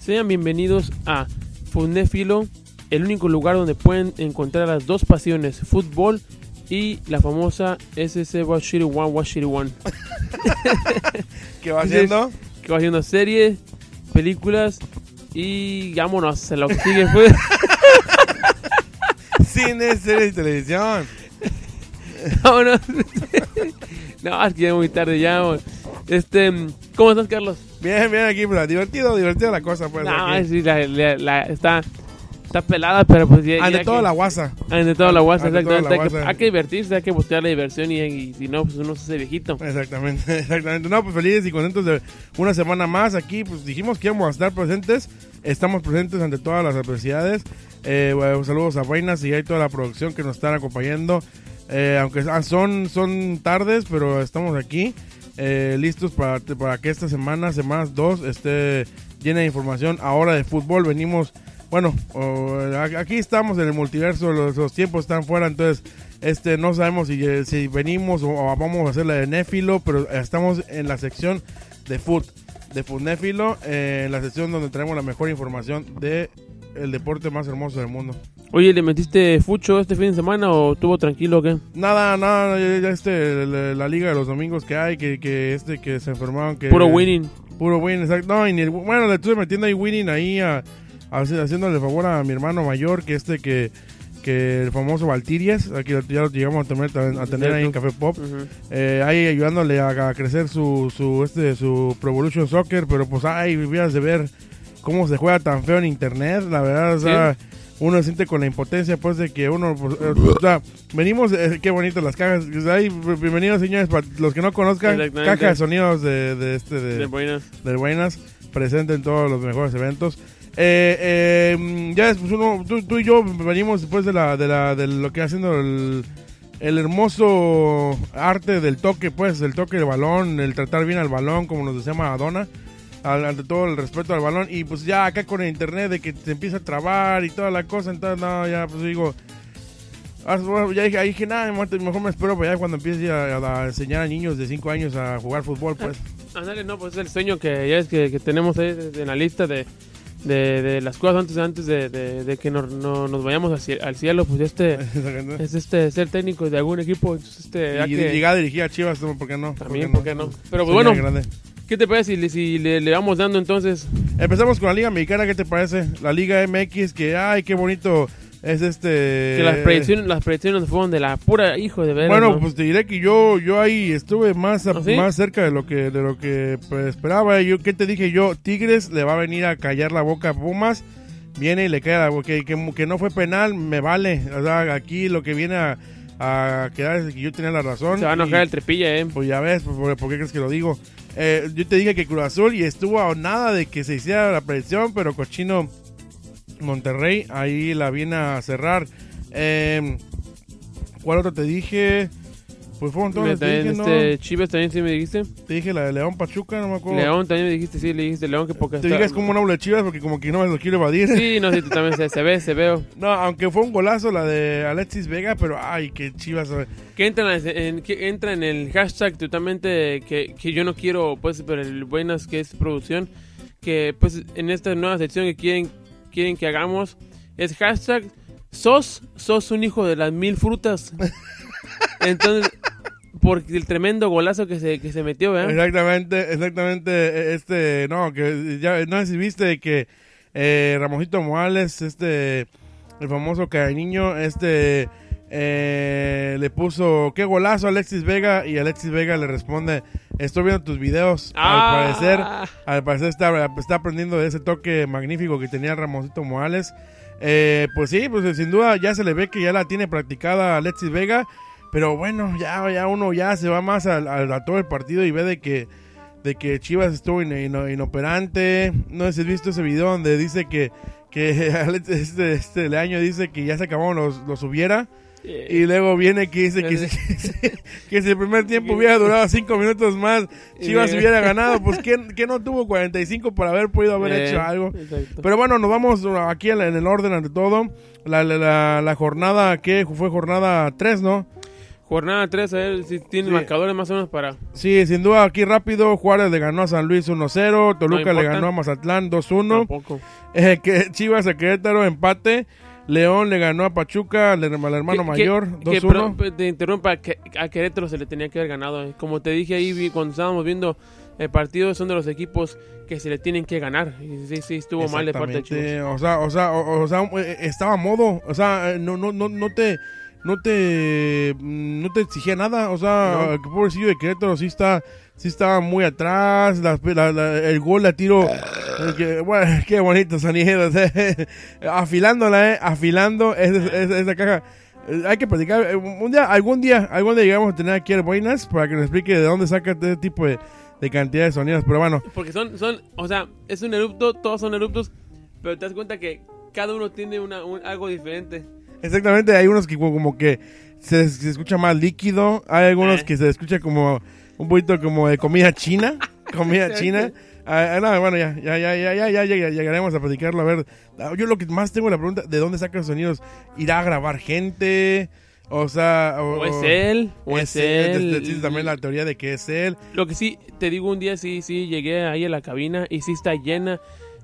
Sean bienvenidos a Fundéfilo, el único lugar donde pueden encontrar las dos pasiones, fútbol y la famosa SC Washiri One Washiri One. ¿Qué va haciendo? Que va haciendo series, películas y vámonos a lo que sigue pues. Cine, series y televisión. vámonos. no, es que ya es muy tarde ya. Este, ¿cómo estás, Carlos? Bien, bien aquí, pues, divertido, divertida la cosa, pues. No, aquí. sí, la, la- la- está, está pelada, pero pues ya. Ante ya toda que- la guasa. Ante toda la guasa, exactamente. la Hay que, hay que divertirse, hay que buscar la diversión y, y si no, pues uno se hace viejito. Exactamente, exactamente. No, pues felices y contentos de una semana más aquí. Pues dijimos que íbamos a estar presentes. Estamos presentes ante todas las adversidades. Eh, bueno, saludos a Vainas y a toda la producción que nos están acompañando. Eh, aunque ah, son, son tardes, pero estamos aquí. Eh, listos para, para que esta semana, semanas 2, esté llena de información. Ahora de fútbol venimos, bueno, aquí estamos en el multiverso, los, los tiempos están fuera, entonces este no sabemos si, si venimos o, vamos a hacer la de Néfilo, pero estamos en la sección de foot, de Futnéfilo, eh, en la sección donde tenemos la mejor información de el deporte más hermoso del mundo. Oye, ¿le metiste fucho este fin de semana o estuvo tranquilo o qué? Nada, nada, ya- ya este, la, la liga de los domingos que hay, que, que este que se enfermaron, que Puro winning. Puro winning, exacto. No, y ni el- bueno, le estuve metiendo ahí winning ahí, a, a- haciéndole favor a mi hermano mayor, que este que, que el famoso Valtirias, aquí ya lo llegamos a tener, a tener ahí en Café Pop, eh, ahí ayudándole a, a crecer su, su, este, su Pro Evolution Soccer, pero pues, ay, vivías de ver cómo se juega tan feo en internet, la verdad, o sea, uno se siente con la impotencia, pues, de que uno, pues, eh, o sea, venimos, eh, qué bonito las cajas, sea, ay, bienvenidos señores, para los que no conozcan, caja de sonidos de, de este, de, De buenas. del Buenas, presente en todos los mejores eventos. Eh, eh, ya después uno, tú, tú y yo venimos después de la, de la, de lo que haciendo el, el hermoso arte del toque, pues, el toque del balón, el tratar bien al balón, como nos decía Maradona, al- ante todo el respeto al balón, y pues ya acá con el internet de que te empieza a trabar y toda la cosa, entonces no, ya pues digo, ah, bueno, ya dije, dije, nada, mejor me espero para cuando empiece a, a enseñar a niños de 5 años a jugar fútbol, pues. Ándale, no, pues es el sueño que ya es que, que tenemos ahí en la lista de, de, de las cosas antes, antes de, de- de que no, no- nos vayamos cie- al cielo, pues este es este ser técnico de algún equipo, entonces este y que- llegar a dirigir a Chivas, ¿por qué no? también, ¿por qué no? Pero pues, bueno, grande. ¿Qué te parece si, le- si le, le vamos dando entonces? Empezamos con la Liga Mexicana, ¿qué te parece? La Liga MX, que ay, qué bonito es este... Que las predicciones, las predicciones fueron de la pura hijo de ver. Bueno, pues te diré que yo yo ahí estuve más a- ¿Ah, sí? más cerca de lo que de lo que pues, esperaba. Yo qué te dije yo, Tigres le va a venir a callar la boca a Pumas. Viene y le boca que, que, que no fue penal, me vale. O sea, aquí lo que viene a, a quedar que yo tenía la razón. se va a y- enojar el trepilla, eh. Pues ya ves, pues, ¿por, por qué crees que lo digo? Eh, yo te dije que Cruz Azul y estuvo a nada de que se hiciera la predicción, pero Cochino Monterrey ahí la viene a cerrar. Eh, ¿Cuál otro te dije? Pues fueron que te también, dije, ¿no? este, Chivas también sí me dijiste. Te dije la de León Pachuca, no me acuerdo. León también me dijiste, sí, le dijiste León que porque Te está- digas como un hablo de Chivas porque como que no me lo quiero evadir. Sí, no, sí, también se, se ve, se veo. No, aunque fue un golazo la de Alexis Vega, pero ay, que Chivas. Que entra en, en- que entra en el hashtag totalmente que, que yo no quiero, pues, pero el buenas que es producción, que pues en esta nueva sección que quieren, quieren que hagamos es hashtag sos, sos un hijo de las mil frutas. Entonces, por el tremendo golazo que se, que se metió, ¿verdad? Exactamente, exactamente. eh, Este, no, que ya no sé si viste que eh, Ramosito Morales, este, el famoso niño, este, eh, le puso qué golazo a Alexis Vega y Alexis Vega le responde, estoy viendo tus videos. Ah. Al parecer, al parecer está, está aprendiendo de ese toque magnífico que tenía Ramosito Morales. Eh, pues sí, pues sin duda ya se le ve que ya la tiene practicada Alexis Vega. Pero bueno, ya, ya uno ya se va más al- a, todo el partido y ve de que, de que Chivas estuvo in- in- inoperante. No sé si has visto ese video donde dice que, que Alex- este, este Leaño dice que ya se acabaron los, los hubiera. Y luego viene que dice que, si- que si el primer tiempo hubiera durado cinco minutos más, Chivas hubiera ganado. Pues que, no tuvo 45 para haber podido haber hecho algo. exacto. Pero bueno, nos vamos aquí en, el orden ante todo. La, la, la- la jornada que fue jornada 3, ¿no? Jornada 3, a ver si tiene Sí. marcadores más o menos para... Sí, sin duda, aquí rápido, Juárez le ganó a San Luis 1-0, Toluca le ganó a Mazatlán 2-1, Tampoco. eh, que Chivas a Querétaro empate, León le ganó a Pachuca, al herma- al hermano Que- mayor que- que 2-1. pro- te interrumpa, que a Querétaro se le tenía que haber ganado. eh. Como te dije ahí cuando estábamos viendo el partido, son de los equipos que se le tienen que ganar. Y sí, sí, estuvo mal de parte de Chivas. O sea, o sea, o, o sea, eh, estaba a modo, o sea, eh, no, no, no, no te, no te, no te exigía nada, o sea, No. el pobrecillo de Querétaro sí está, sí estaba muy atrás, las- la- la- el gol la tiro, eh, que- bueno, qué bonito sonido, afilándola, eh, afilando esa, esa- esa caja. Hay que platicar, eh, un día, algún día, algún día llegamos a tener aquí a Buenas para que nos explique de dónde saca este tipo de, de cantidad de sonidos, pero bueno, Porque son, son, o sea, es un erupto, todos son eruptos, pero te das cuenta que cada uno tiene una, un- algo diferente. Exactamente, hay unos que como, que se, se escucha más líquido, hay algunos Eh. que se escucha como un poquito como de comida china, comida china. Ah, ah, no, bueno, ya, ya, ya, ya, ya, ya, ya llegaremos a platicarlo. A ver, ah, yo lo que más tengo la pregunta, ¿de dónde saca los sonidos? ¿Irá a grabar gente? O sea, O es él, o es él. Existe también la teoría de que es él. Lo que sí, te digo, un día sí, sí, llegué ahí a la cabina y sí está llena.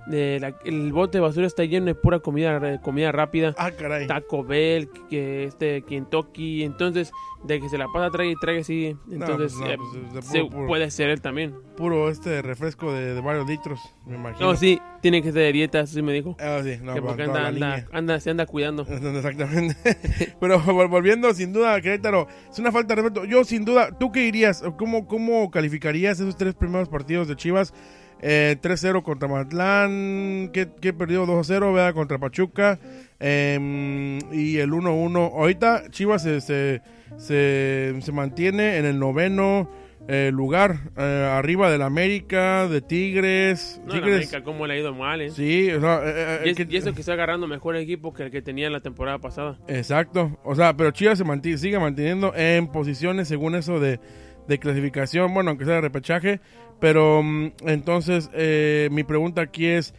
De la- el bote de basura está lleno de pura comida, re- comida rápida. Ah, caray. Taco Bell, que este Kentucky, entonces de que se la pasa trague y trague sí, entonces pues no, eh, pues, se- puro- puede ser él también. Puro este refresco de, de varios litros, me imagino. No, sí, tiene que ser de dieta, así me dijo. Ah, sí, no, que porque toda anda, anda, se anda cuidando. Exactamente. Pero vol- volviendo, sin duda, Querétaro, es una falta de respeto. Yo, sin duda, ¿tú qué dirías? ¿Cómo, cómo calificarías esos tres primeros partidos de Chivas? Eh, 3-0 contra Mazatlán, que, que perdió 2-0, ¿verdad? Contra Pachuca. eh, y el 1-1. Ahorita Chivas se, se, se, se mantiene en el noveno eh, lugar, eh, arriba del América, de Tigres. No, Tigres. América, cómo le ha ido mal, eh. Sí, o sea, y, es- que- y eso que está agarrando mejor equipo que el que tenía la temporada pasada. Exacto, o sea, pero Chivas se mantiene, sigue manteniendo en posiciones según eso de, de clasificación, bueno, aunque sea de repechaje, pero mm, entonces eh, mi pregunta aquí es,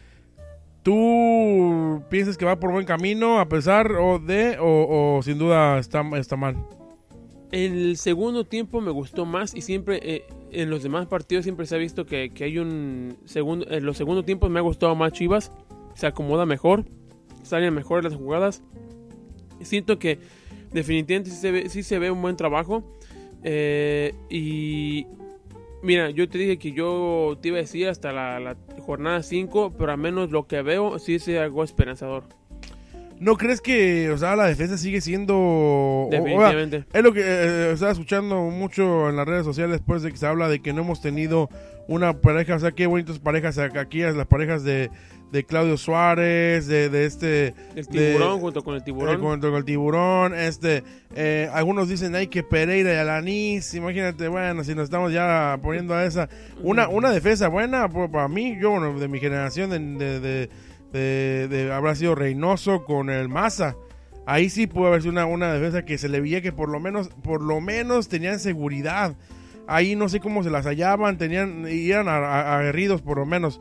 ¿tú piensas que va por buen camino a pesar o de, o, sin duda está, está mal? El segundo tiempo me gustó más y siempre eh, en los demás partidos siempre se ha visto que, que hay un segundo, en los segundos tiempos me ha gustado más Chivas, se acomoda mejor, salen mejor las jugadas. Siento que definitivamente sí se ve, sí se ve un buen trabajo eh, y mira, yo te dije que yo te iba a decir hasta la, la jornada 5, pero al menos lo que veo sí es algo esperanzador, ¿No crees que, o sea, la defensa sigue siendo... o- o- definitivamente. Es lo que eh, estaba escuchando mucho en las redes sociales después de que se habla de que no hemos tenido una pareja, o sea, qué bonitas parejas aquí, las parejas de, de Claudio Suárez, de, de este... El de- tiburón junto con el eh, tiburón. contra el tiburón, este, eh, algunos dicen, ay, que Pereira y Alanis, imagínate, bueno, si nos estamos ya poniendo a esa, una, una defensa buena, pues, para mí, yo, bueno, de mi generación, de, de, habrá sido Reynoso con el Maza, ahí sí pudo haber sido una, una defensa que se le veía que por lo menos, por lo menos tenían seguridad, ahí no sé cómo se las hallaban, tenían, y eran aguerridos por lo menos,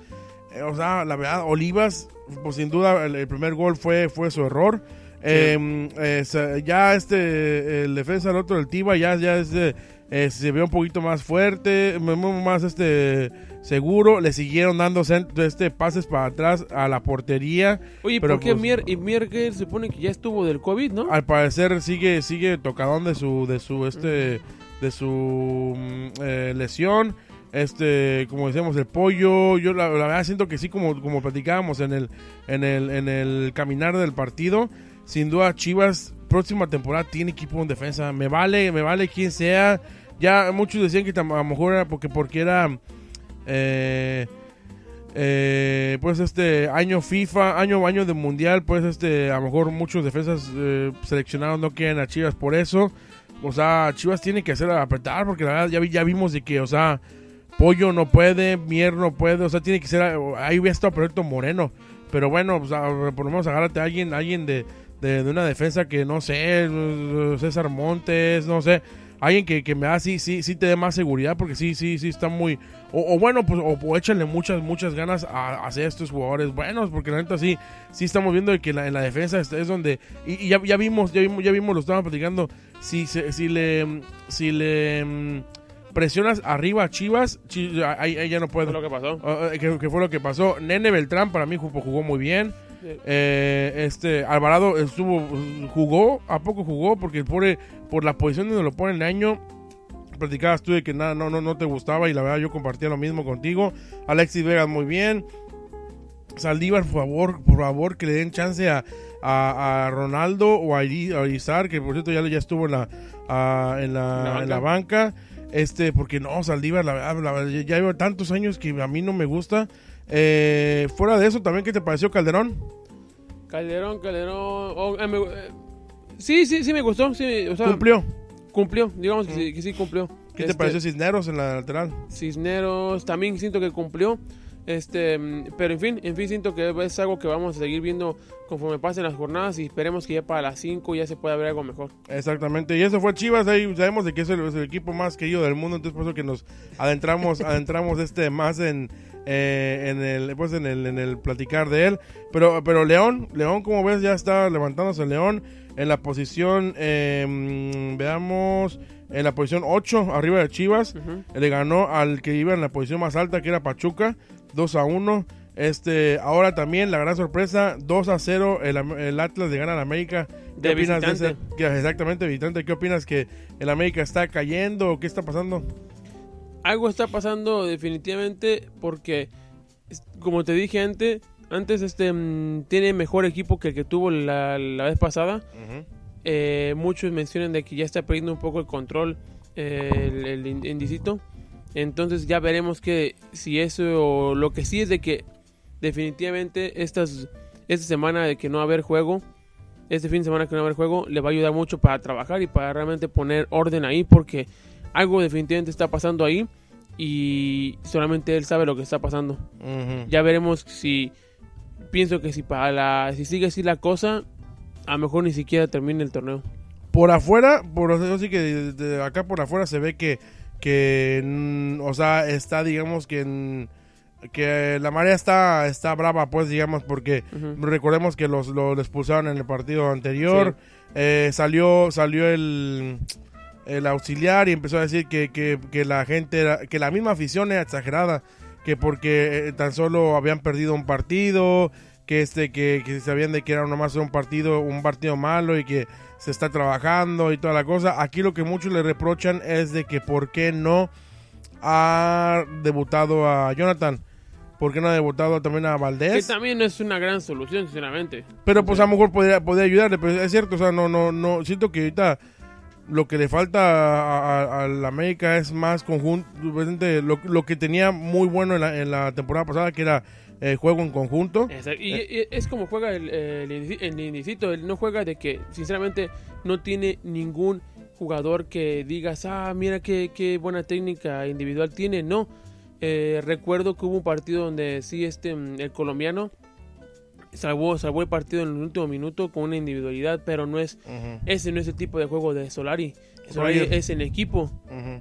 o sea, la verdad, Olivas, pues sin duda el, el primer gol fue, fue su error, eh, eh, ya este el defensa del otro el Tiba ya ya este, eh, se vio un poquito más fuerte más este seguro. Le siguieron dando este pases para atrás a la portería Oye, pero ¿por qué pues- Mier, y se supone que ya estuvo del COVID, no? al parecer sigue sigue tocadón de su de su este de su mm, eh, lesión este como decíamos el pollo yo la, verdad siento que sí como como platicábamos en el en el en el caminar del partido sin duda Chivas próxima temporada tiene equipo en defensa me vale me vale quien sea ya muchos decían que a lo mejor era porque porque era eh, eh, pues este año FIFA, año año de mundial, pues este a lo mejor muchos defensas eh, seleccionados no quieren a Chivas por eso. O sea, Chivas tiene que hacer apretar porque la verdad ya, ya vimos de que, o sea, Pollo no puede, Mier no puede, o sea, tiene que ser ahí hubiera estado Proyecto Moreno, pero bueno, pues, por lo menos agárrate a alguien, alguien de, de, una defensa que no sé, César Montes, no sé, alguien que, que me da, sí, sí, sí te dé más seguridad, porque sí, sí, sí está muy, o, o bueno, pues, o, o échale muchas, muchas ganas a, hacer estos jugadores buenos, porque la neta sí, sí estamos viendo que la- en la defensa es, es donde, y, ya, ya vimos, ya vimos, ya vimos, lo estaban platicando, si, se- si le, si le mm, presionas arriba a Chivas, Chi- ahí, ahí ya no Fue puedo. lo que pasó. Que, que fue lo que pasó. Nene Beltrán para mí jugó, jugó muy bien. Sí. Eh, este Alvarado estuvo jugó, a poco jugó porque por, por la posición donde lo pone el año platicabas tú de que nada no no no te gustaba y la verdad yo compartía lo mismo contigo. Alexis Vegas muy bien. Saldívar, por favor, por favor, que le den chance a, a, a Ronaldo o a, Iri- a Irizar, que por cierto ya, ya estuvo en la, en, la, ¿En la en la banca. Este, porque no, Saldívar, la verdad, la verdad, ya lleva tantos años que a mí no me gusta. Eh, fuera de eso, también, ¿qué te pareció Calderón? Calderón, Calderón. oh, eh, me- eh, sí, sí, sí me gustó. Sí, o sea, ¿Cumplió? cumplió. Digamos que, sí, que sí cumplió. ¿Qué te Este, pareció Cisneros en la lateral? Cisneros también siento que cumplió. Este, pero en fin, en fin siento que es algo que vamos a seguir viendo conforme pasen las jornadas y esperemos que ya para las 5 ya se pueda ver algo mejor. Exactamente, y eso fue Chivas, ahí sabemos de que es el, es el equipo más querido del mundo, entonces por eso que nos adentramos, adentramos este más en, eh, en el pues en el, en el platicar de él. Pero, pero León, León como ves ya está levantándose León en la posición, eh, mm, veamos, en la posición 8, arriba de Chivas. Le ganó al que iba en la posición más alta, que era Pachuca, 2 a 1. Este, ahora también la gran sorpresa, 2 a 0, el, el Atlas le gana al América. ¿Qué De opinas de ese? Exactamente, visitante. ¿Qué opinas que el América está cayendo o qué está pasando? Algo está pasando definitivamente porque, como te dije antes, antes este mm, tiene mejor equipo que el que tuvo la, la vez pasada. Eh, muchos mencionan de que ya está perdiendo un poco el control eh, el, el in- indicito. Entonces ya veremos que si eso lo que sí es de que definitivamente estas esta semana de que no va a haber juego, este fin de semana que no va a haber juego, le va a ayudar mucho para trabajar y para realmente poner orden ahí porque algo definitivamente está pasando ahí y solamente él sabe lo que está pasando. Ya veremos si pienso que si para la si sigue así la cosa, a lo mejor ni siquiera termine el torneo. Por afuera, por así que de, de acá por afuera se ve que, que o sea, está, digamos que en- que la marea está, está brava, pues, digamos, porque recordemos que los, los expulsaron en el partido anterior. Eh, salió salió el, el auxiliar y empezó a decir que, que, que la gente, era- que la misma afición era exagerada, que porque eh, tan solo habían perdido un partido, que este que, que sabían de que era nomás un partido un partido malo y que se está trabajando y toda la cosa. Aquí lo que muchos le reprochan es de que por qué no ha debutado a Jonathan, por qué no ha debutado también a Que Valdés. también no es una gran solución, sinceramente. Pero pues a lo mejor podría, podría ayudarle, pero es cierto, o sea, no, no, no, siento que ahorita lo que le falta a, a- a la América es más conjunto, presente, lo, lo que tenía muy bueno en la, en la temporada pasada, que era eh, juego en conjunto. Exacto. Y, es como juega el, el, el. Él no juega de que, sinceramente, no tiene ningún jugador que digas, ah, mira qué, qué buena técnica individual tiene. No. Eh, recuerdo que hubo un partido donde sí, este, mm, el colombiano salvó, salvó el partido en el último minuto con una individualidad, pero no es, ese no es el tipo de juego de Solari. Es en equipo.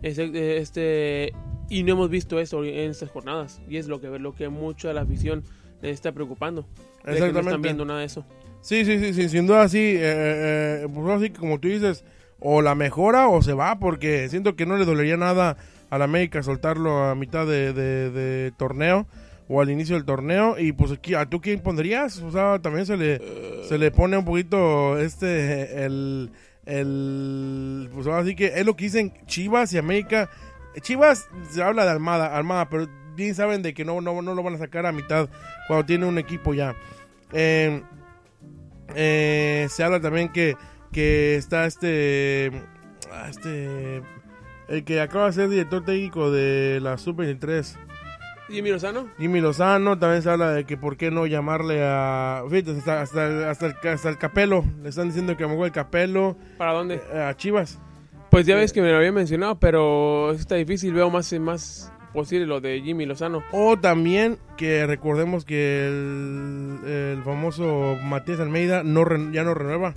Es, eh, este y no hemos visto eso en estas jornadas y es lo que lo que mucho a la afición le está preocupando no están viendo nada de eso Sí, sí, sí, sí, sin duda sí. eh, eh, pues así como tú dices, o la mejora o se va, porque siento que no le dolería nada a la América soltarlo a mitad de, de- de torneo o al inicio del torneo. Y pues aquí, ¿a tú quién pondrías? O sea, también se le, se le pone un poquito este, el, el, pues ahora sí que es lo que dicen Chivas y América. Chivas se habla de Almada, Almada, pero bien saben de que no, no, no lo van a sacar a mitad cuando tiene un equipo ya. Eh, eh, se habla también que, que está este, ah, este, el que acaba de ser director técnico de la Sub-23, Jimmy Lozano Jimmy Lozano, también se habla de que por qué no llamarle a, fíjate, hasta, hasta, el- hasta, el, hasta el Capelo, le están diciendo que a lo mejor el Capelo para dónde eh, a Chivas. pues ya ves que me lo había mencionado pero está difícil veo más más posible lo de Jimmy Lozano. O también que recordemos que el, el famoso Matías Almeida no ya no renueva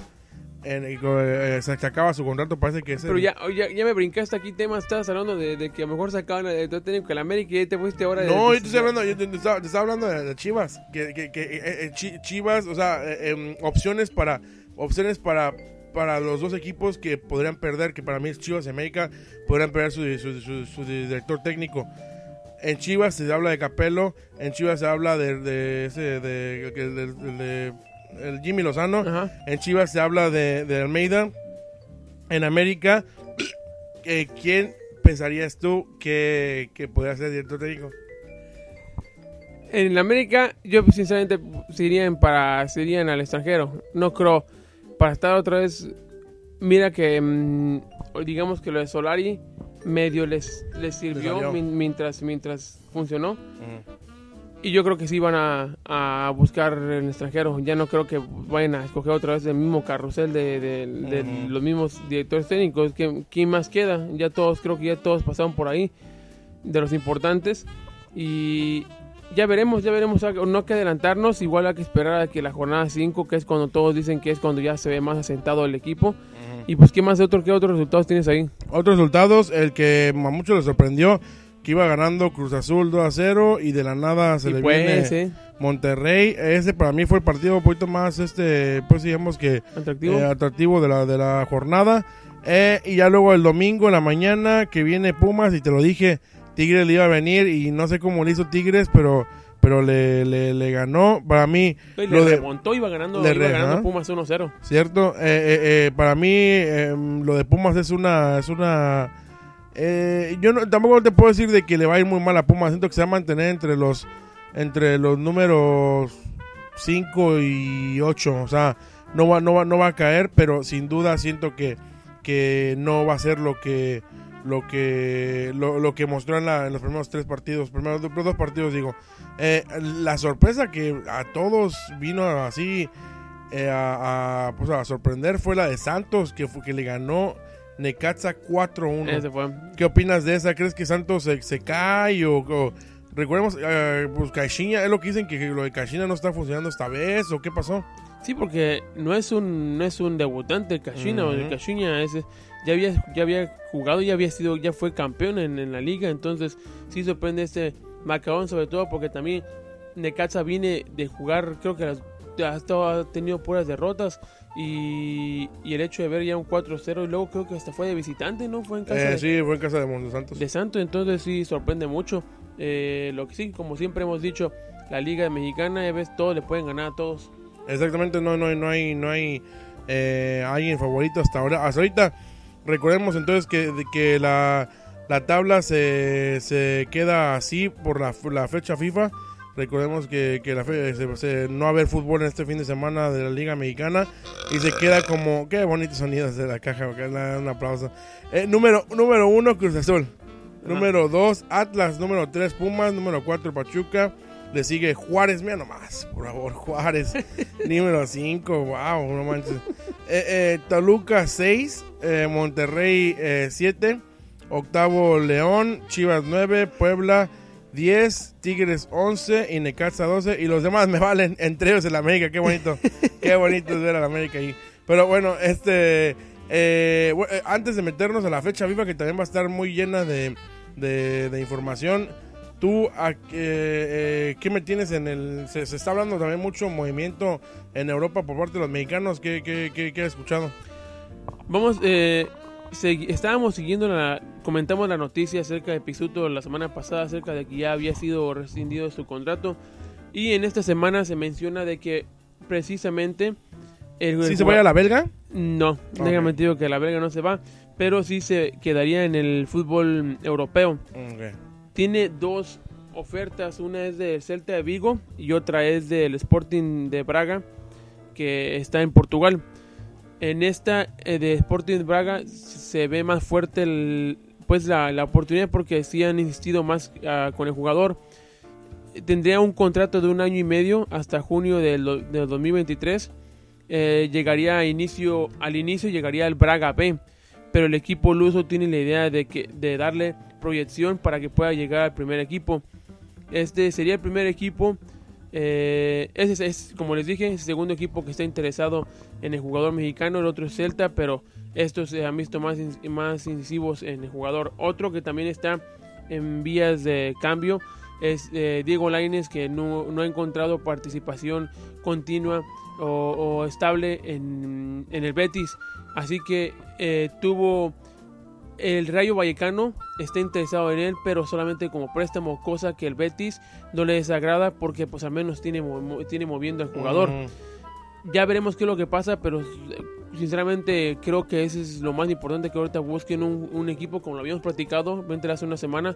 En, eh, se acaba su contrato, parece que es. Pero ya, ya, ya, me brincaste aquí temas, estabas hablando de, de, que a lo mejor sacaban el director técnico que el América y ya te fuiste ahora. No, de, yo te estoy hablando, yo te, te, estaba, te estaba, hablando de, Chivas. Que, que, que eh, eh, Chivas, o sea, em, opciones para opciones para para los dos equipos que podrían perder, que para mí es Chivas y América, podrían perder su, su, su, su director técnico. En Chivas se habla de Capello, en Chivas se habla de, de ese de, de, de el Jimmy Lozano. Ajá. En Chivas se habla de, de Almeida. En América, eh, ¿quién pensarías tú que, que podría ser director técnico? En América, yo sinceramente serían para serían al extranjero. No creo para estar otra vez. Mira que mmm, digamos que lo de Solari medio les, les sirvió mientras mientras funcionó. Uh y yo creo que sí van a, a, buscar en extranjero. Ya no creo que vayan a escoger otra vez el mismo carrusel de, de, de uh -huh. los mismos directores técnicos. que ¿Quién más queda? Ya todos, creo que ya todos pasaron por ahí, de los importantes. Y ya veremos, ya veremos. No hay que adelantarnos. Igual hay que esperar a que la jornada 5, que es cuando todos dicen que es cuando ya se ve más asentado el equipo. Uh -huh. Y pues, ¿qué más de otro, qué otros resultados tienes ahí? Otros resultados, el que a muchos les sorprendió que iba ganando Cruz Azul 2 a 0 y de la nada se y le pues, viene sí. Monterrey. Ese para mí fue el partido un poquito más, este, pues digamos que atractivo, eh, atractivo de, la, de la jornada. Eh, y ya luego el domingo en la mañana que viene Pumas y te lo dije, Tigres le iba a venir y no sé cómo le hizo Tigres, pero pero le, le, le ganó. Para mí. Y lo le remontó, iba ganando, le iba ganando Pumas 1-0. Cierto. Eh, para mí, em, lo de Pumas es una. Es una eh, yo no, tampoco te puedo decir de que le va a ir muy mal a Pumas. Siento que se va a mantener entre los entre los números 5 y 8. O sea, no va, no, va, no va a caer, pero sin duda siento que, que no va a ser lo que lo que lo, que mostró en, la, en, los primeros tres partidos, primeros dos partidos digo. Eh, la sorpresa que a todos vino así eh, a, a, pues a sorprender fue la de Santos, que, que le ganó Necaxa 4-1. ¿Qué opinas de esa? ¿Crees que Santos se, se cae o, o recordemos, uh, pues Caixinha, es lo que dicen que lo de Caixinha no está funcionando esta vez o qué pasó? Sí, porque no es un no es un debutante Caixinha, uh -huh. el Caixinha es, ya había ya había jugado, ya había sido ya fue campeón en, en la liga, entonces sí sorprende este Macabón sobre todo porque también Necaxa viene de jugar, creo que las, ha tenido puras derrotas y, y, el hecho de ver ya un 4-0 y luego creo que hasta fue de visitante, ¿no? Fue en casa eh, de, sí, fue en casa de Monte Santos. De Santos, entonces sí sorprende mucho. Eh, lo que sí, como siempre hemos dicho, la Liga Mexicana, ya ves, todos le pueden ganar a todos. Exactamente, no, no, no hay, no hay eh, alguien favorito hasta ahora. Hasta ahorita, recordemos entonces que, que la, la tabla se, se queda así por la, la fecha FIFA. Recordemos que, que la fe, se, se, no va a haber fútbol en este fin de semana de la Liga Mexicana y se queda como. Qué bonitos sonidos de la caja. Un aplauso. Eh, número, número uno, Cruz Azul. Ajá. Número dos, Atlas. Número tres, Pumas. Número cuatro, Pachuca. Le sigue Juárez. Mira nomás, por favor, Juárez. número cinco, wow, no manches. Eh, eh, Toluca, seis. Monterrey, siete. Octavo, León. Chivas, nueve. Puebla. 10, Tigres 11 y Necaxa 12 y los demás me valen, entre ellos el América, qué bonito, qué bonito es ver al América ahí. Pero bueno, este, eh, antes de meternos a la fecha viva que también va a estar muy llena de, de, de información, tú, a, eh, eh, ¿qué me tienes en el, se, se, está hablando también mucho movimiento en Europa por parte de los mexicanos, ¿qué, qué, qué, qué has escuchado? Vamos, eh, estábamos siguiendo la comentamos la noticia acerca de Pisuto la semana pasada acerca de que ya había sido rescindido de su contrato y en esta semana se menciona de que precisamente el, ¿Sí el se vaya a la belga? No, okay. déjame digo que la belga no se va, pero sí se quedaría en el fútbol europeo. Okay. Tiene dos ofertas, una es del Celta de Vigo y otra es del Sporting de Braga que está en Portugal en esta eh, de Sporting Braga se ve más fuerte el, pues la, la, oportunidad porque sí han insistido más uh, con el jugador. Tendría un contrato de un año y medio hasta junio del, del 2023. Eh, llegaría a inicio, al inicio llegaría el Braga B, pero el equipo luso tiene la idea de, que, de darle proyección para que pueda llegar al primer equipo. Este sería el primer equipo Eh, ese es, como les dije, el segundo equipo que está interesado en el jugador mexicano, el otro es Celta, pero estos se han visto más, más incisivos en el jugador. Otro que también está en vías de cambio es eh, Diego Laines, que no, no, ha encontrado participación continua o, estable en, en, el Betis. Así que eh, tuvo el Rayo Vallecano está interesado en él, pero solamente como préstamo, cosa que el Betis no le desagrada porque pues al menos tiene, tiene moviendo al jugador. Ya veremos qué es lo que pasa, pero sinceramente creo que eso es lo más importante que ahorita busquen un, equipo como lo habíamos platicado entre hace una semana,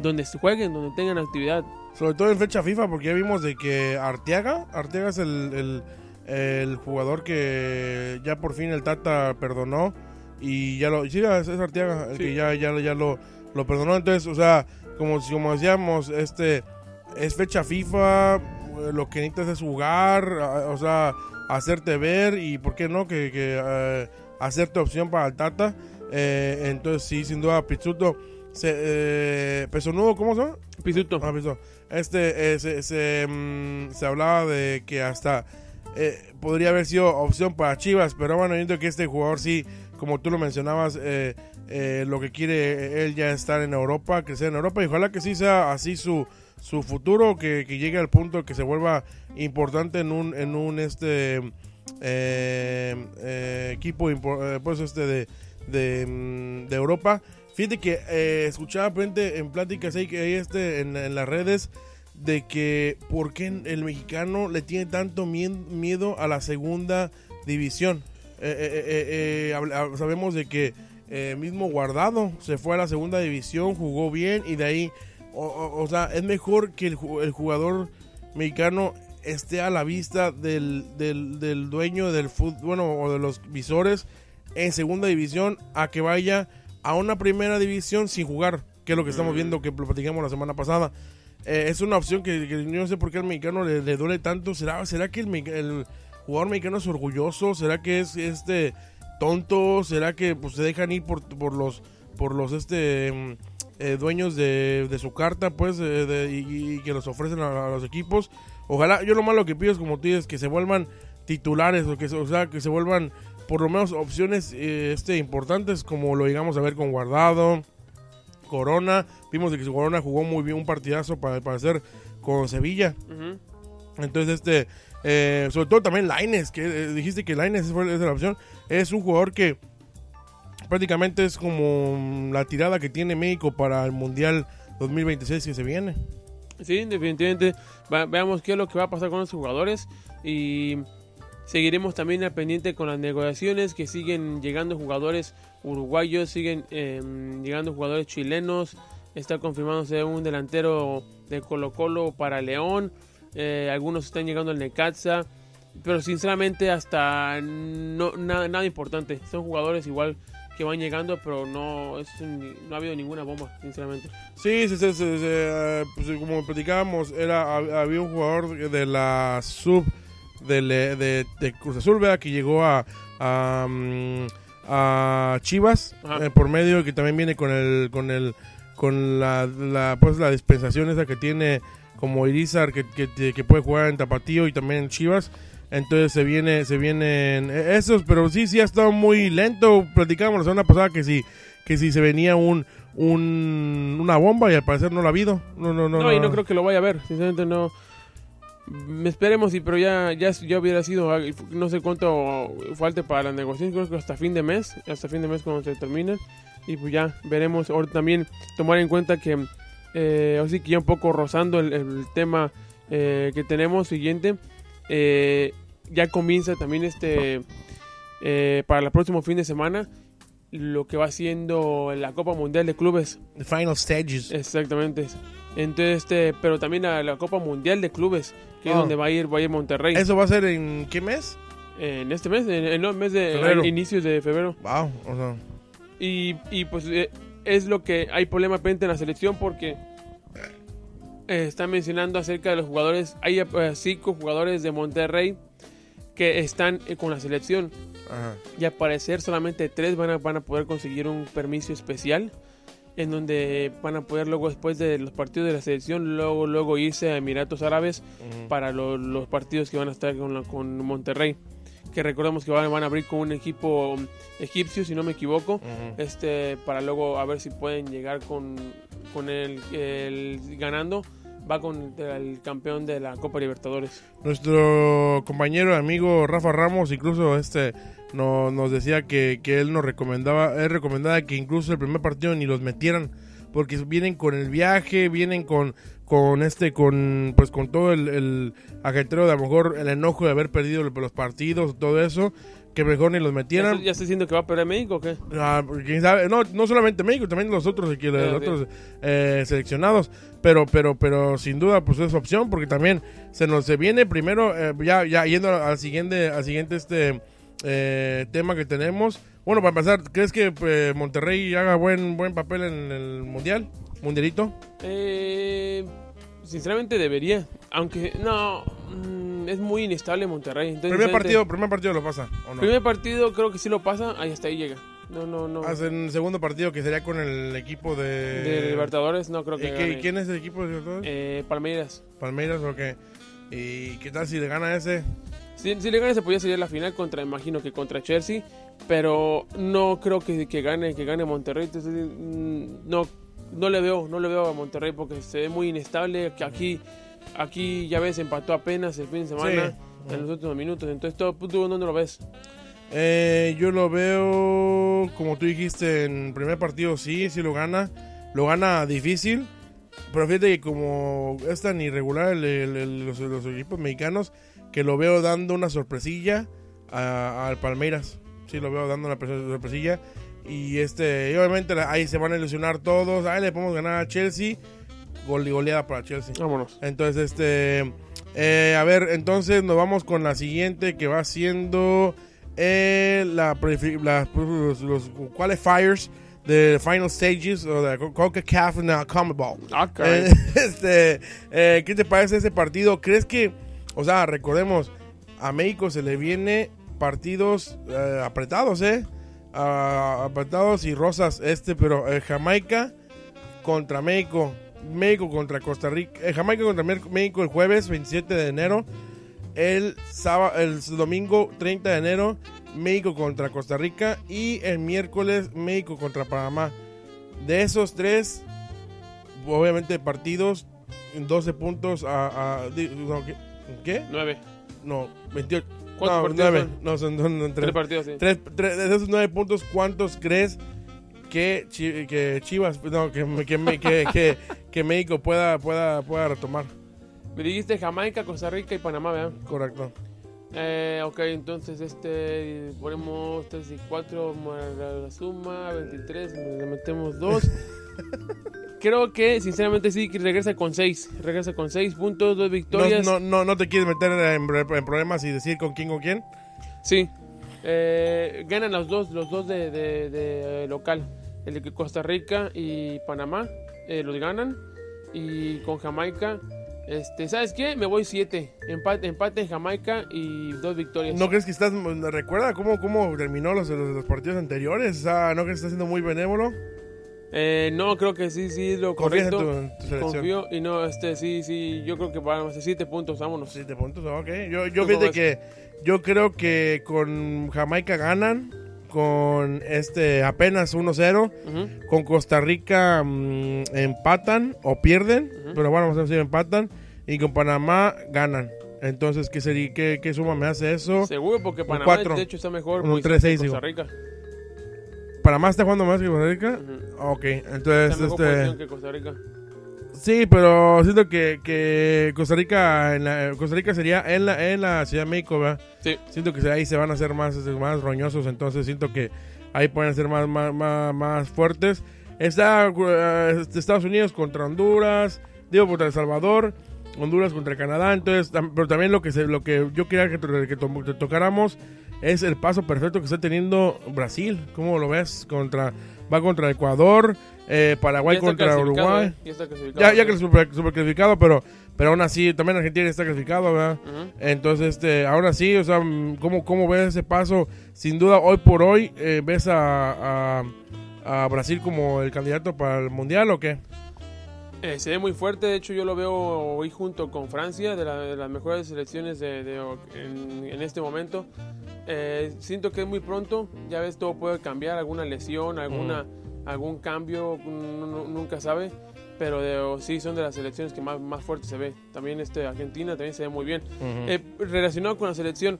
donde se jueguen, donde tengan actividad. Sobre todo en fecha FIFA, porque ya vimos de que Arteaga, Arteaga es el, el jugador que ya por fin el Tata perdonó y ya lo. Sí, es, Arteaga el que ya, ya, ya lo, lo perdonó. Entonces, o sea, como, como decíamos, este es fecha FIFA, eh, lo que necesitas es jugar, o sea, hacerte ver y, ¿por qué no? Que, que eh, hacerte opción para el Tata. Eh, entonces, sí, sin duda, Pizzuto. Se, eh, Peso ¿cómo se llama? Pizzuto. Ah, Este, se, se, mm, se, hablaba de que hasta podría haber sido opción para Chivas, pero bueno, viendo que este jugador sí como tú lo mencionabas, eh, eh, lo que quiere él ya estar en Europa, crecer en Europa, y ojalá que sí sea así su, su futuro, que, llegue al punto que se vuelva importante en un, en un este eh, equipo pues este de, de, mm, Europa. Fíjate que escuchaba en pláticas ahí, que este en, las redes de que por qué el mexicano le tiene tanto miedo a la segunda división. Eh, eh, eh, sabemos de que mismo Guardado se fue a la segunda división, jugó bien y de ahí, o, sea, es mejor que el, jugador mexicano esté a la vista del, del, dueño del fútbol, bueno, o de los visores en segunda división a que vaya a una primera división sin jugar, que es lo que estamos mm. viendo que lo platicamos la semana pasada. es una opción que, yo no sé por qué al mexicano le, duele tanto. ¿Será, será que el, el jugador mexicano es orgulloso? ¿Será que es este tonto? ¿Será que pues, se dejan ir por, por los por los este mm, eh, dueños de, su carta pues y, que los ofrecen a, los equipos? Ojalá, yo lo malo que pido es como tú dices, que se vuelvan titulares o que o sea, que se vuelvan por lo menos opciones eh, este importantes como lo llegamos a ver con Guardado, Corona, vimos de que Corona jugó muy bien un partidazo para, para hacer con Sevilla. Entonces este eh, sobre todo también Laines, que eh, dijiste que Laines es, la opción. Es un jugador que prácticamente es como la tirada que tiene México para el Mundial 2026 que se viene. Sí, definitivamente. veamos qué es lo que va a pasar con los jugadores y seguiremos también al pendiente con las negociaciones que siguen llegando jugadores uruguayos, siguen em, llegando jugadores chilenos. Está confirmándose un delantero de Colo Colo para León. Eh, algunos están llegando al Necaxa, pero sinceramente hasta no nada, nada importante. Son jugadores igual que van llegando, pero no, no ha habido ninguna bomba, sinceramente. Sí, sí, sí, eh, pues, como platicábamos, era, había un jugador de la sub de, de, Cruz Azul, que llegó a, a, mm, Chivas eh, por medio, que también viene con el con el con la, la pues la dispensación esa que tiene como Irizar que, que, puede jugar en Tapatío y también en Chivas. Entonces se viene, se vienen esos, pero sí, sí ha estado muy lento. Platicábamos la semana pasada que sí, que si se venía un, un, una bomba y al parecer no la ha habido. No, no, no. No, y no creo que lo vaya a ver, sinceramente no. Esperemos, y pero ya, ya, ya hubiera sido, no sé cuánto falte para la negociación, creo que hasta fin de mes, hasta fin de mes cuando se termine. Y pues ya veremos. Ahora también tomar en cuenta que eh, así que ya un poco rozando el, tema eh, que tenemos siguiente. Eh, ya comienza también este para el próximo fin de semana lo que va siendo la Copa Mundial de Clubes. The final stages. Exactamente. Entonces, este, pero también a la Copa Mundial de Clubes, que es oh. donde va a ir, va a ir Monterrey. ¿Eso va a ser en qué mes? En este mes, en, el mes de inicios de febrero. Wow, o sea. Y, y pues es lo que hay problema pendiente en la selección porque eh, están mencionando acerca de los jugadores. Hay eh, cinco jugadores de Monterrey que están eh, con la selección. Y al parecer solamente tres van a, van a poder conseguir un permiso especial. en donde van a poder luego después de los partidos de la selección, luego luego irse a Emiratos Árabes para lo- los partidos que van a estar con, la- con Monterrey. Que recordemos que van, van a abrir con un equipo egipcio, si no me equivoco, este para luego a ver si pueden llegar con, con el, el ganando. Va con el campeón de la Copa Libertadores. Nuestro compañero amigo Rafa Ramos incluso este no- nos decía que, que él nos recomendaba, él recomendaba que incluso el primer partido ni los metieran porque vienen con el viaje, vienen con con este con pues con todo el, el de a lo mejor el enojo de haber perdido los partidos, todo eso, que mejor ni los ¿Ya, metieran. ya estoy diciendo que va a perder México o qué? Ah, quién sabe, no, no solamente México, también los otros, que los Sí, sí. otros eh, seleccionados, pero, pero, pero sin duda pues es opción porque también se nos se viene primero eh, ya, ya yendo al siguiente, al siguiente este eh, tema que tenemos. Bueno, para empezar, ¿crees que eh, Monterrey haga buen buen papel en el mundial, mundialito? Eh, sinceramente debería, aunque no, mm, es muy inestable Monterrey. Entonces, Primer partido, primer partido lo pasa o no? Primer partido creo que sí lo pasa, ahí hasta ahí llega. No, no, no. Hacen segundo partido que sería con el equipo de, De Libertadores no creo ¿Y que gane. ¿Quién es el equipo de Libertadores? Eh, Palmeiras. Palmeiras o qué? ¿Y qué tal si le gana ese? Si, si le gana se podría ser la final contra, imagino que contra Chelsea, pero no creo que, que gane, que gane Monterrey. Entonces, mm, no, no le veo, no le veo a Monterrey porque se ve muy inestable. Que aquí, aquí ya ves empató apenas el fin de semana Sí. en los últimos minutos. Entonces, todo, ¿tú dónde lo ves? Eh, yo lo veo, como tú dijiste, en primer partido sí, sí lo gana. Lo gana difícil. Pero fíjate que como es tan irregular el- el- el- los, los equipos mexicanos, que lo veo dando una sorpresilla al Palmeiras. Sí, lo veo dando una sorpre- sorpresilla. Y este, y obviamente ahí se van a ilusionar todos. Ahí le podemos ganar a Chelsea. Gol y goleada para Chelsea. Vámonos. Entonces, este. eh, a ver, entonces nos vamos con la siguiente que va siendo. eh, la, la- los, los qualifiers de final stages o de CONCACAF en la CONMEBOL. Ah, caray. Eh, este, eh, ¿Qué te parece ese partido? ¿Crees que, o sea, recordemos, a México se le viene partidos eh, apretados, ¿eh? Ah, apretados y rosas, este, pero eh, Jamaica contra México, México contra Costa Rica, eh, Jamaica contra México el jueves 27 de enero, el sábado, el domingo 30 de enero, México contra Costa Rica y el miércoles México contra Panamá. De esos tres, obviamente partidos, 12 puntos a... a- ¿qué? ¿Qué? Nueve. No, 28. ¿Cuántos No, partidos 9. son? No, son, son- son Tres tres. partidos, sí. Tres- tres- de esos 9 puntos, ¿cuántos crees que, Chi- que Chivas, no, que, que, que, que, México pueda, pueda, pueda retomar? Me dijiste Jamaica, Costa Rica y Panamá, ¿verdad? Correcto. Eh, ok, entonces este ponemos 3 y 4 más la, la suma, 23, le metemos 2. Creo que sinceramente sí que regresa con 6, regresa con 6 puntos, 2 No, victorias. no, no, no te quieres meter en, en problemas y decir con quién con quién. Sí. Eh, ganan los dos, los dos de, de- de, eh, local. El de Costa Rica y Panamá eh, los ganan. Y con Jamaica, este, ¿sabes qué? Me voy 7. Empate, empate en Jamaica y dos victorias. ¿No crees que estás... ¿Recuerda cómo, cómo terminó los, los, los partidos anteriores? O sea, ¿no crees que estás siendo muy benévolo? Eh, no, creo que sí, sí, lo Confías en correcto. tu, en tu. Confío y no, este, sí, sí, yo creo que vamos a 7 puntos, vámonos. Siete puntos, ok. Yo, yo ¿Tú fíjate que yo creo que con Jamaica ganan, con este apenas 1-0, Ujú. con Costa Rica mm, empatan o pierden, Ujú. pero bueno, vamos a ver si empatan, y con Panamá ganan. Entonces, ¿qué, sería, qué, qué suma me hace eso? Seguro porque Panamá cuatro. de hecho está mejor Un pues, tres, que seis, Costa digo. ¿Panamá está jugando más que Costa Rica? Ujú. Ok, entonces, Está mejor este... que Costa Rica. Sí, pero siento que, que Costa Rica en la- Costa Rica sería en la, en la Ciudad de México, ¿verdad? Sí. Siento que ahí se van a hacer más, este, más roñosos, entonces siento que ahí pueden ser más, más, más, más fuertes. Está este, Estados Unidos contra Honduras, digo contra El Salvador, Honduras contra Canadá, entonces, pero también lo que se, lo que yo quería que, to- que to- que tocáramos es el paso perfecto que está teniendo Brasil. ¿Cómo lo ves? Contra va contra Ecuador, eh, Paraguay Ya contra Uruguay. ¿eh? Ya está clasificado. Ya, ya super, super clasificado, pero, pero aún así, también Argentina está clasificado, ¿verdad? Entonces, este, ahora sí, o sea, ¿cómo, cómo ves ese paso? Sin duda, hoy por hoy, eh, ves a, a, a Brasil como el candidato para el mundial o qué? Eh, se ve muy fuerte, de hecho yo lo veo hoy junto con Francia, de, las mejores selecciones de, en, este momento. Eh, siento que es muy pronto, ya ves, todo puede cambiar, alguna lesión, alguna, algún cambio, nunca sabe, pero sí son de las selecciones que más, más fuerte se ve. También este, Argentina también se ve muy bien. Eh, relacionado con la selección,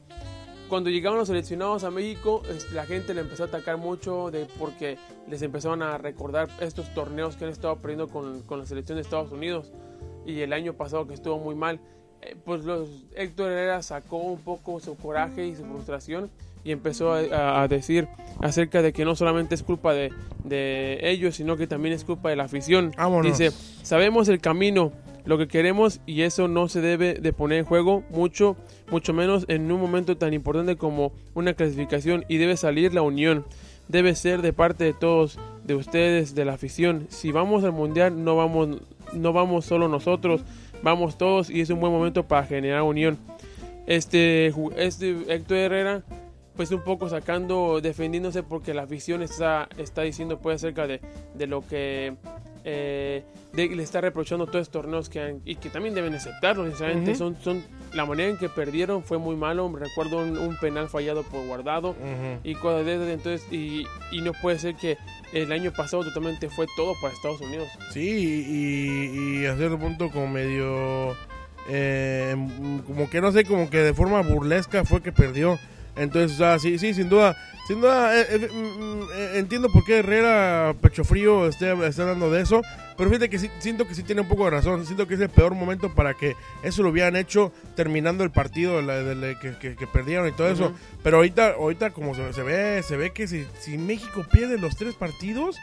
cuando llegaron los seleccionados a México, la gente le empezó a atacar mucho de porque les empezaron a recordar estos torneos que han estado perdiendo con, con la selección de Estados Unidos y el año pasado que estuvo muy mal. Eh, pues los, Héctor Herrera sacó un poco su coraje y su frustración y empezó a, decir acerca de que no solamente es culpa de, de, ellos, sino que también es culpa de la afición. Dice, sabemos el camino, lo que queremos y eso no se debe de poner en juego mucho, mucho menos en un momento tan importante como una clasificación y debe salir la unión. Debe ser de parte de todos, de ustedes, de la afición. Si vamos al mundial no vamos, no vamos solo nosotros, vamos todos y es un buen momento para generar unión. Este, este Héctor Herrera pues un poco sacando, defendiéndose porque la afición está, está diciendo pues acerca de, de lo que eh, le está reprochando todos estos torneos que y que también deben aceptarlo, sinceramente, son, son, la manera en que perdieron fue muy malo, recuerdo un, penal fallado por guardado y cosas de entonces, y, y, no puede ser que el año pasado totalmente fue todo para Estados Unidos. Sí, y, y a cierto punto como medio, eh, como que no sé, como que de forma burlesca fue que perdió. Entonces, o sea, sí, sí, sin duda, sin duda, eh, eh, mm, mm, eh, entiendo por qué Herrera, Pecho Frío, esté, está hablando de eso, pero fíjate que siento que sí tiene un poco de razón, siento que es el peor momento para que eso lo hubieran hecho terminando el partido de que, perdieron y todo eso, pero ahorita, ahorita como se, ve, se ve que si, si México pierde los tres partidos,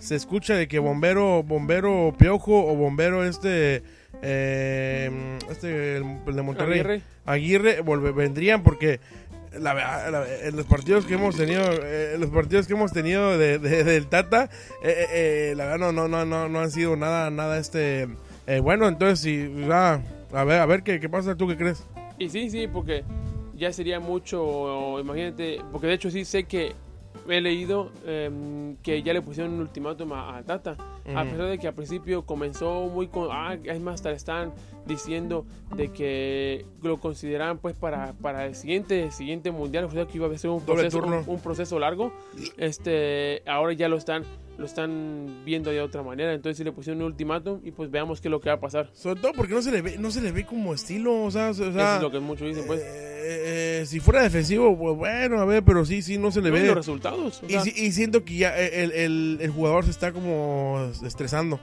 se escucha de que Bombero, Bombero Piojo o Bombero este... este el, de Monterrey Aguirre, Aguirre vendrían porque la, en los partidos que hemos tenido, eh, los partidos que hemos tenido de, del Tata, eh, eh, la verdad no, no, no, no, no han sido nada, nada este, bueno, entonces si, a ver, a ver qué, qué pasa, ¿tú qué crees? Y sí, sí, porque ya sería mucho, imagínate, porque de hecho sí sé que he leído em, que ya le pusieron un ultimátum a, Tata. A pesar de que al principio comenzó muy con. Ah, es más, hasta están diciendo de que lo consideran pues para, para el siguiente, siguiente mundial. O sea, que iba a ser un proceso, un, proceso largo. Este, ahora ya lo están lo están viendo de otra manera. Entonces si le pusieron un ultimátum y pues veamos qué es lo que va a pasar. Sobre todo porque no se le ve, no se le ve como estilo, o sea, o sea es lo que muchos dicen, pues. Eh, eh, si fuera defensivo, pues bueno, a ver, pero sí, sí, no se le ve. los resultados. y, siento que ya el, el, el, jugador se está como estresando.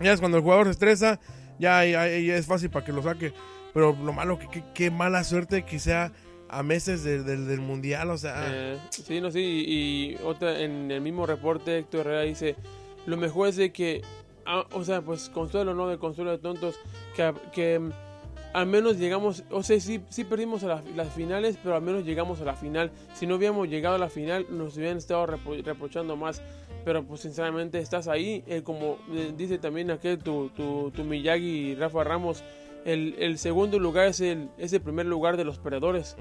Ya es cuando el jugador se estresa, ya, ya, es fácil para que lo saque. Pero lo malo, que qué mala suerte que sea a meses del mundial, o sea. Eh, sí, no, sí, y, otra, en el mismo reporte Héctor Herrera dice, lo mejor es de que, ah, o sea, pues consuelo, ¿no? De consuelo de tontos, que, que mm, al menos llegamos, o sea, sí, sí perdimos a las finales, pero al menos llegamos a la final. Si no hubiéramos llegado a la final, nos hubieran estado reprochando más. Pero pues sinceramente estás ahí, eh, como eh, dice también aquel tu, tu, tu Miyagi y Rafa Ramos, el, segundo lugar es el, es el primer lugar de los perdedores.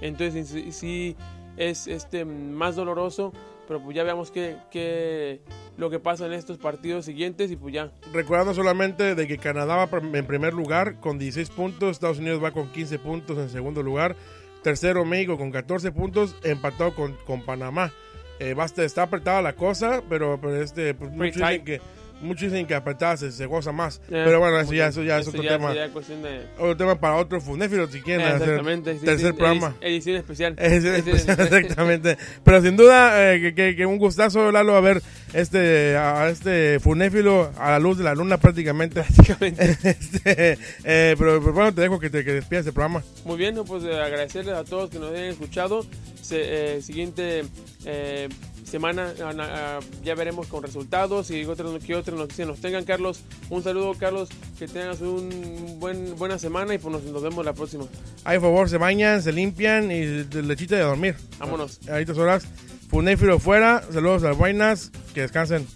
Entonces sí, es este más doloroso, pero pues ya veamos qué, lo que pasa en estos partidos siguientes y pues ya. Recordando solamente de que Canadá va en primer lugar con 16 puntos, Estados Unidos va con 15 puntos en segundo lugar, tercero México con 14 puntos, empatado con, con Panamá. Eh, basta, está apretada la cosa, pero, pero este, pues, muchos dicen que Muchos dicen que apretada se, goza más. Eh, pero bueno, eso ya, eso ya es otro tema. Otro tema para otro funéfilo, si quieren hacer tercer programa. Edición especial. Edición especial, exactamente. Pero sin duda, eh, que, que, un gustazo, Lalo, a ver este, a este funéfilo a la luz de la luna prácticamente. Prácticamente. este, eh, pero, bueno, te dejo que te que despidas el programa. Muy bien, pues agradecerles a todos que nos hayan escuchado. Se, siguiente semana ya veremos con resultados y otras, que otras noticias nos tengan. Carlos, un saludo, Carlos, que tengas un buen buena semana y pues nos, vemos la próxima. Ay, por favor, se bañan, se limpian y lechita de dormir. Vámonos. A estas horas, funéfilo fuera, saludos a las buenas, que descansen.